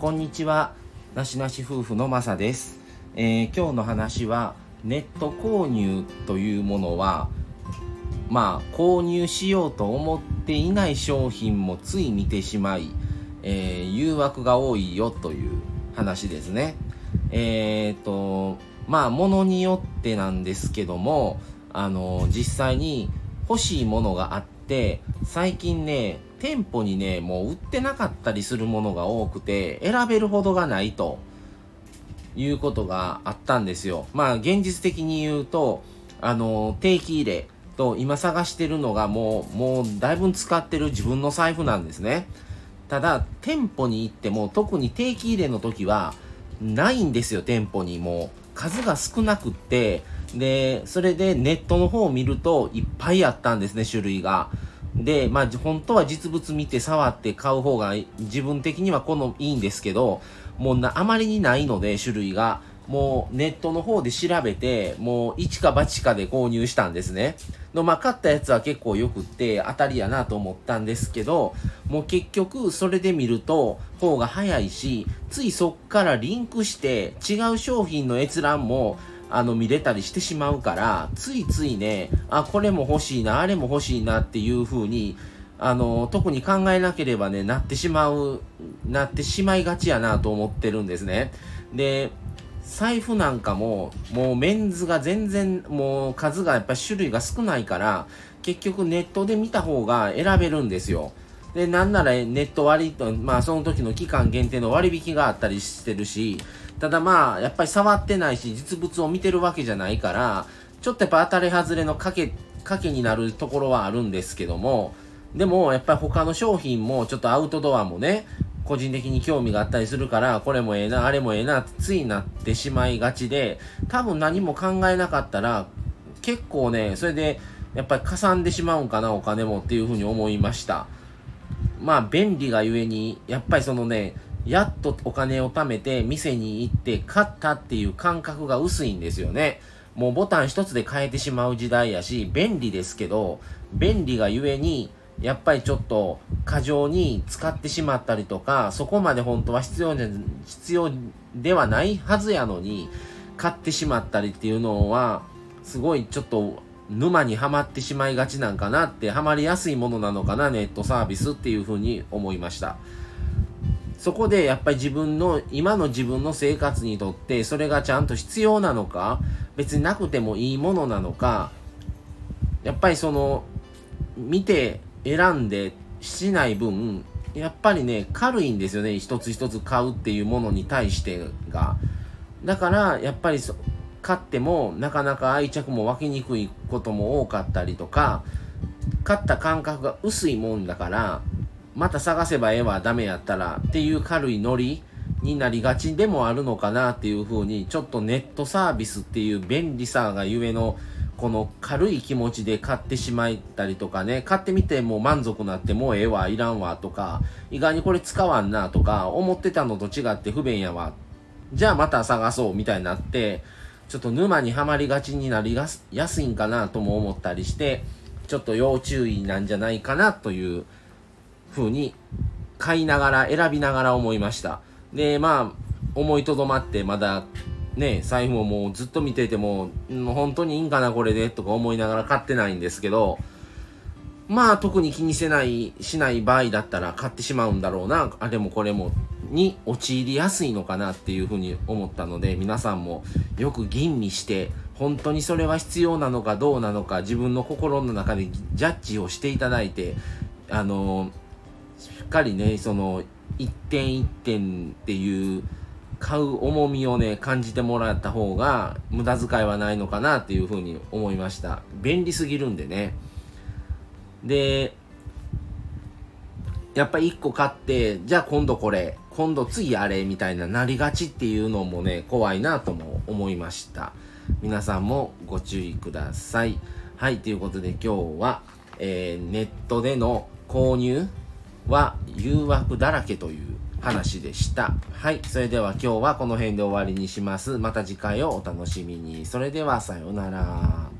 こんにちは。なしなし夫婦のまさです、えー今日の話はネット購入というものはまあ購入しようと思っていない商品もつい見てしまい、えー誘惑が多いよという話ですね。えっ、とまあ物によってなんですけどもあの実際に欲しいものがあって最近ね店舗にねもう売ってなかったりするものが多くて選べるほどがないということがあったんですよ。まあ現実的に言うとあの定期入れと今探してるのがもうもうだいぶ使ってる自分の財布なんですね。ただ店舗に行っても特に定期入れの時はないんですよ店舗に。もう数が少なくってでそれでネットの方を見るといっぱいあったんですね種類が。でまあ本当は実物見て触って買う方が自分的にはこのいいんですけどもうなあまりにないので種類が。もうネットの方で調べてもう一か八かで購入したんですね。のまあ買ったやつは結構よくって当たりやなと思ったんですけどもう結局それで見ると方が早いしついそっからリンクして違う商品の閲覧もあの見れたりしてしまうからついついねあこれも欲しいなあれも欲しいなっていう風にあの特に考えなければねなってしまうなってしまいがちやなと思ってるんですね。で財布なんかももうメンズが全然もう数がやっぱり種類が少ないから結局ネットで見た方が選べるんですよ。でなんならネット割とまあその時の期間限定の割引があったりしてるしただまあやっぱり触ってないし実物を見てるわけじゃないからちょっとやっぱ当たり外れの賭け賭けになるところはあるんですけどもでもやっぱり他の商品もちょっとアウトドアもね個人的に興味があったりするからこれもええなあれもええなついなってしまいがちで多分何も考えなかったら結構ねそれでやっぱりかさんでしまうんかなお金もっていうふうに思いました。まあ便利がゆえにやっぱりそのねやっとお金を貯めて店に行って買ったっていう感覚が薄いんですよね。もうボタン一つで変えてしまう時代やし便利ですけど便利がゆえにやっぱりちょっと過剰に使ってしまったりとかそこまで本当は必要で必要ではないはずやのに買ってしまったりっていうのはすごいちょっと沼にはまってしまいがちなんかなってはまりやすいものなのかなネットサービスっていうふうに思いました。そこでやっぱり自分の今の自分の生活にとってそれがちゃんと必要なのか別になくてもいいものなのかやっぱりその見て選んでしない分やっぱりね軽いんですよね一つ一つ買うっていうものに対してが。だからやっぱりそ買ってもなかなか愛着も湧きにくいことも多かったりとか買った感覚が薄いもんだからまた探せばええわダメやったらっていう軽いノリになりがちでもあるのかなっていうふうにちょっとネットサービスっていう便利さがゆえのこの軽い気持ちで買ってしまったりとかね買ってみてもう満足なってもうええわいらんわとか意外にこれ使わんなとか思ってたのと違って不便やわ。じゃあまた探そうみたいになってちょっと沼にはまりがちになりやすいんかなとも思ったりしてちょっと要注意なんじゃないかなというふうに買いながら選びながら思いました。でまあ思いとどまってまだね財布ももうずっと見てても、う本当にいいんかなこれでとか思いながら買ってないんですけどまあ特に気にせないしない場合だったら買ってしまうんだろうな。あれもこれもに陥りやすいのかなっていうふうに思ったので皆さんもよく吟味して本当にそれは必要なのかどうなのか自分の心の中でジャッジをしていただいてあのしっかりねその一点一点っていう買う重みをね感じてもらった方が無駄遣いはないのかなっていうふうに思いました。便利すぎるんでね。でやっぱ1個買ってじゃあ今度これ今度次あれみたいななりがちっていうのもね怖いなとも思いました。皆さんもご注意ください。はいということで今日は、えーネットでの購入は誘惑だらけという話でした。はい。それでは今日はこの辺で終わりにします。また次回をお楽しみに。それではさようなら。